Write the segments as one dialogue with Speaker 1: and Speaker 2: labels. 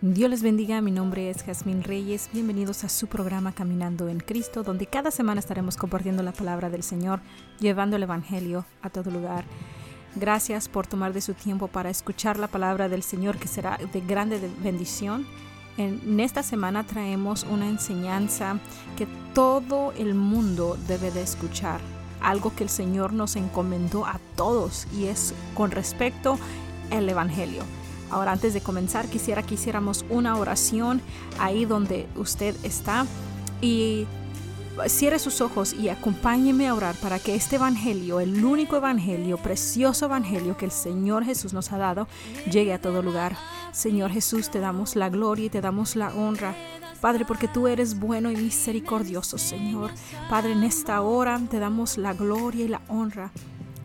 Speaker 1: Dios les bendiga, mi nombre es Jazmín Reyes, bienvenidos a su programa Caminando en Cristo, donde cada semana estaremos compartiendo la palabra del Señor, llevando el Evangelio a todo lugar. Gracias por tomar de su tiempo para escuchar la palabra del Señor que será de grande bendición. En esta semana traemos una enseñanza que todo el mundo debe de escuchar, algo que el Señor nos encomendó a todos y es con respecto al Evangelio. Ahora, antes de comenzar, quisiera que hiciéramos una oración ahí donde usted está y cierre sus ojos y acompáñeme a orar para que este evangelio, el único evangelio, precioso evangelio que el Señor Jesús nos ha dado, llegue a todo lugar. Señor Jesús, te damos la gloria y te damos la honra. Padre, porque tú eres bueno y misericordioso, Señor. Padre, en esta hora te damos la gloria y la honra.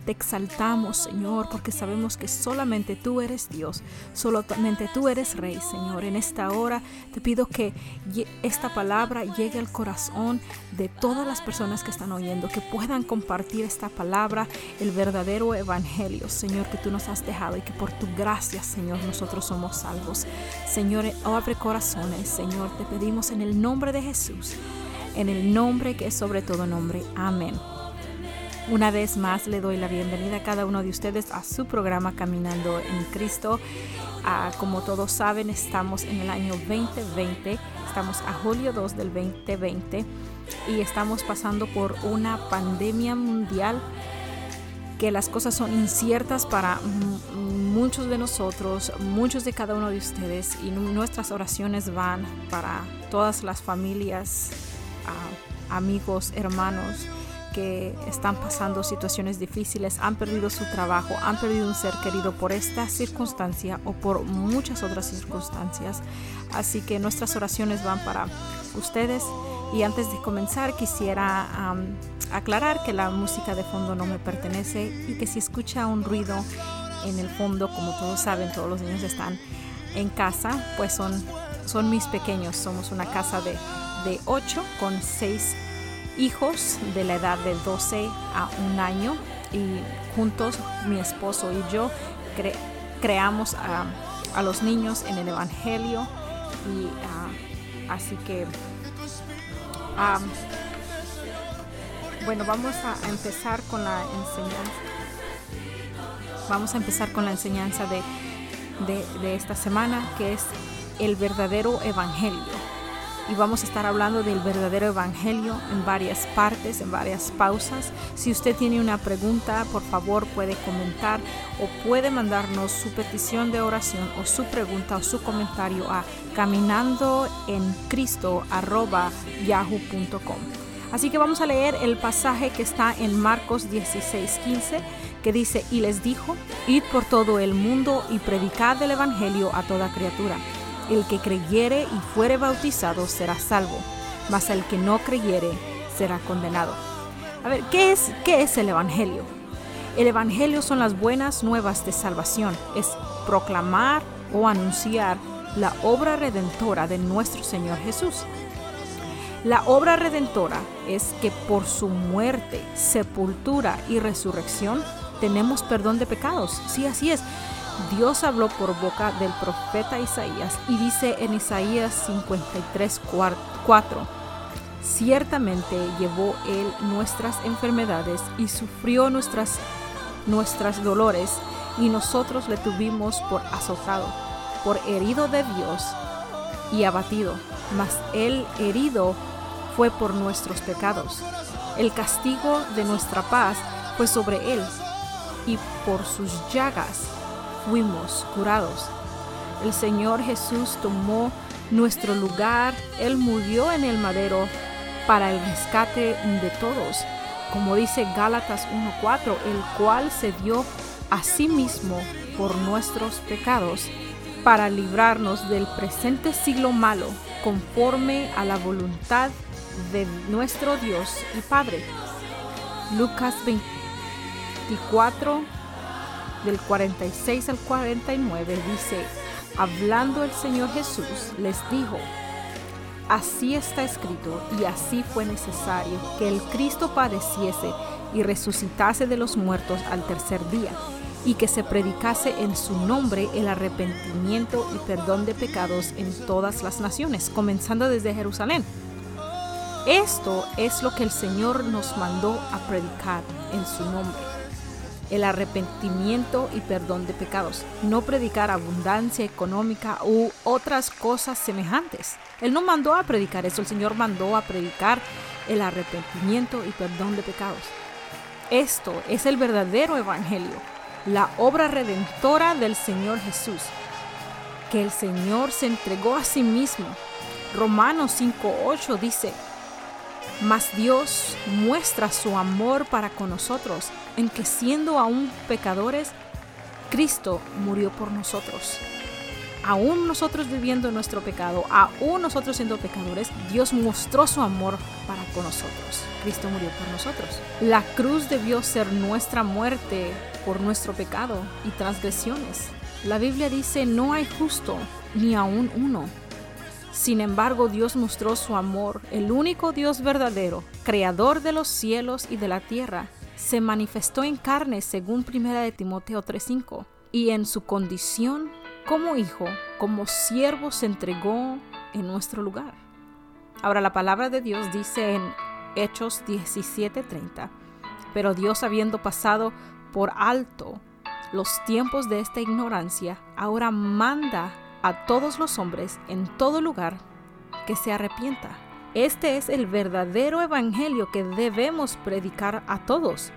Speaker 1: Te exaltamos, Señor, porque sabemos que solamente tú eres Dios, solamente tú eres Rey, Señor. En esta hora te pido que esta palabra llegue al corazón de todas las personas que están oyendo, que puedan compartir esta palabra, el verdadero evangelio, Señor, que tú nos has dejado y que por tu gracia, Señor, nosotros somos salvos. Señor, abre corazones, Señor, te pedimos en el nombre de Jesús, en el nombre que es sobre todo nombre. Amén. Una vez más le doy la bienvenida a cada uno de ustedes a su programa Caminando en Cristo. Ah, como todos saben, estamos en el año 2020, estamos a julio 2 del 2020 y estamos pasando por una pandemia mundial que las cosas son inciertas para muchos de nosotros, muchos de cada uno de ustedes y nuestras oraciones van para todas las familias, ah, amigos, hermanos que están pasando situaciones difíciles, han perdido su trabajo, han perdido un ser querido por esta circunstancia o por muchas otras circunstancias. Así que nuestras oraciones van para ustedes. Y antes de comenzar quisiera aclarar que la música de fondo no me pertenece y que si escucha un ruido en el fondo, como todos saben, todos los niños están en casa, pues son, son mis pequeños. Somos una casa de, de 8 con 6 hijos de la edad de 12 a un año y juntos mi esposo y yo creamos a, los niños en el Evangelio y ah, así que ah, bueno vamos a empezar con la enseñanza. Vamos a empezar con la enseñanza de, de esta semana que es el verdadero Evangelio y vamos a estar hablando del verdadero evangelio en varias partes, en varias pausas. Si usted tiene una pregunta, por favor puede comentar o puede mandarnos su petición de oración o su pregunta o su comentario a caminandoencristo@yahoo.com. Así que vamos a leer el pasaje que está en Marcos 16:15 que dice, y les dijo, id por todo el mundo y predicad el Evangelio a toda criatura. El que creyere y fuere bautizado será salvo, mas el que no creyere será condenado. A ver, ¿qué es, qué es el Evangelio? El Evangelio son las buenas nuevas de salvación, es proclamar o anunciar la obra redentora de nuestro Señor Jesús. La obra redentora es que por su muerte, sepultura y resurrección tenemos perdón de pecados. Sí, así es. Dios habló por boca del profeta Isaías y dice en Isaías 53, 4, ciertamente llevó él nuestras enfermedades y sufrió nuestras, nuestras dolores y nosotros le tuvimos por azotado, por herido de Dios y abatido, mas él herido fue por nuestros pecados. El castigo de nuestra paz fue sobre él y por sus llagas fuimos curados. El Señor Jesús tomó nuestro lugar, Él murió en el madero para el rescate de todos, como dice Gálatas 1.4, el cual se dio a sí mismo por nuestros pecados, para librarnos del presente siglo malo, conforme a la voluntad de nuestro Dios y Padre. Lucas 24 del 46 al 49 dice, hablando el Señor Jesús, les dijo, así está escrito y así fue necesario que el Cristo padeciese y resucitase de los muertos al tercer día, y que se predicase en su nombre el arrepentimiento y perdón de pecados en todas las naciones, comenzando desde Jerusalén. Esto es lo que el Señor nos mandó a predicar en su nombre. El arrepentimiento y perdón de pecados. No predicar abundancia económica u otras cosas semejantes. Él no mandó a predicar eso, el Señor mandó a predicar el arrepentimiento y perdón de pecados. Esto es el verdadero evangelio, la obra redentora del Señor Jesús, que el Señor se entregó a sí mismo. Romanos 5.8 dice, mas Dios muestra su amor para con nosotros en que siendo aún pecadores, Cristo murió por nosotros. Aún nosotros viviendo nuestro pecado, aún nosotros siendo pecadores, Dios mostró su amor para con nosotros. Cristo murió por nosotros. La cruz debió ser nuestra muerte por nuestro pecado y transgresiones. La Biblia dice, no hay justo, ni aún uno sin embargo, Dios mostró su amor, el único Dios verdadero, creador de los cielos y de la tierra, se manifestó en carne según 1 de Timoteo 3:5, y en su condición como hijo, como siervo se entregó en nuestro lugar. Ahora la palabra de Dios dice en Hechos 17:30, pero Dios habiendo pasado por alto los tiempos de esta ignorancia, ahora manda a todos los hombres en todo lugar que se arrepienta. Este es el verdadero evangelio que debemos predicar a todos.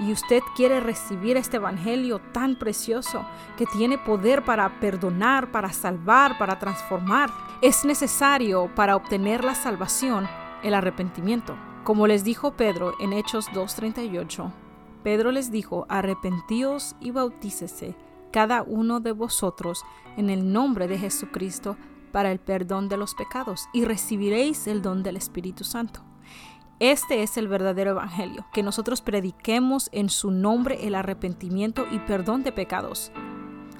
Speaker 1: Y usted quiere recibir este evangelio tan precioso que tiene poder para perdonar, para salvar, para transformar. Es necesario para obtener la salvación el arrepentimiento. Como les dijo Pedro en Hechos 2.38, Pedro les dijo, arrepentíos y bautícese cada uno de vosotros en el nombre de Jesucristo para el perdón de los pecados y recibiréis el don del Espíritu Santo. Este es el verdadero Evangelio, que nosotros prediquemos en su nombre el arrepentimiento y perdón de pecados.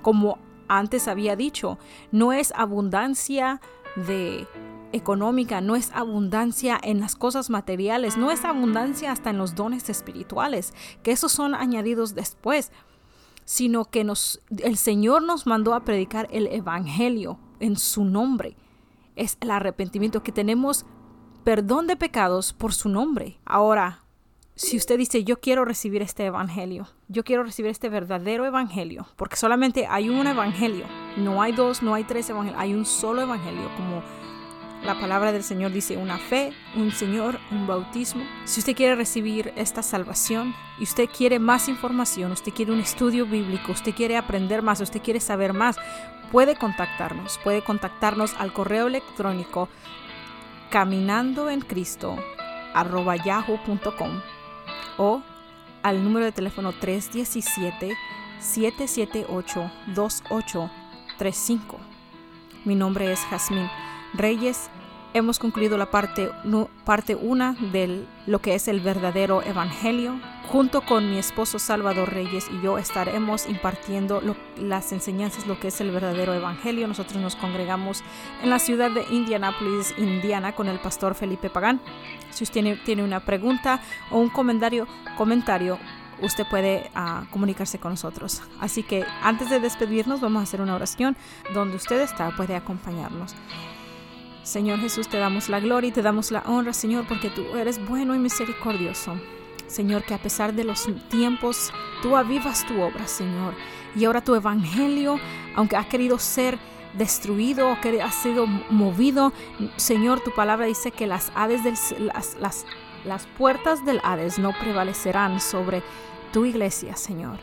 Speaker 1: Como antes había dicho, no es abundancia de económica, no es abundancia en las cosas materiales, no es abundancia hasta en los dones espirituales, que esos son añadidos después sino que nos, el Señor nos mandó a predicar el Evangelio en su nombre. Es el arrepentimiento que tenemos perdón de pecados por su nombre. Ahora, si usted dice, yo quiero recibir este Evangelio, yo quiero recibir este verdadero Evangelio, porque solamente hay un Evangelio, no hay dos, no hay tres Evangelios, hay un solo Evangelio, como la palabra del Señor dice una fe, un Señor, un bautismo. Si usted quiere recibir esta salvación y usted quiere más información, usted quiere un estudio bíblico, usted quiere aprender más, usted quiere saber más, puede contactarnos. Puede contactarnos al correo electrónico caminando en Cristo o al número de teléfono 317 778 2835. Mi nombre es Jazmín. Reyes, hemos concluido la parte 1 parte de lo que es el verdadero evangelio. Junto con mi esposo Salvador Reyes y yo estaremos impartiendo las enseñanzas, lo que es el verdadero evangelio. Nosotros nos congregamos en la ciudad de Indianapolis, Indiana, con el pastor Felipe Pagán. Si usted tiene, tiene una pregunta o un comentario, comentario usted puede ah, comunicarse con nosotros. Así que antes de despedirnos, vamos a hacer una oración donde usted está, puede acompañarnos. Señor Jesús, te damos la gloria y te damos la honra, Señor, porque tú eres bueno y misericordioso. Señor, que a pesar de los tiempos, tú avivas tu obra, Señor. Y ahora tu evangelio, aunque ha querido ser destruido o que ha sido movido, Señor, tu palabra dice que las, hades del, las, las puertas del Hades no prevalecerán sobre tu iglesia, Señor.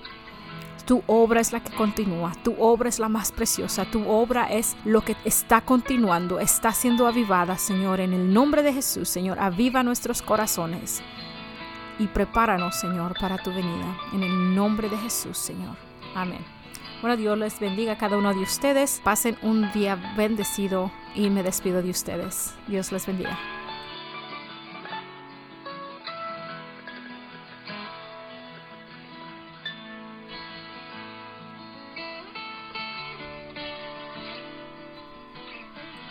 Speaker 1: Tu obra es la que continúa, tu obra es la más preciosa, tu obra es lo que está continuando, está siendo avivada, Señor, en el nombre de Jesús, Señor, aviva nuestros corazones y prepáranos, Señor, para tu venida, en el nombre de Jesús, Señor. Amén. Bueno, Dios les bendiga a cada uno de ustedes. Pasen un día bendecido y me despido de ustedes. Dios les bendiga.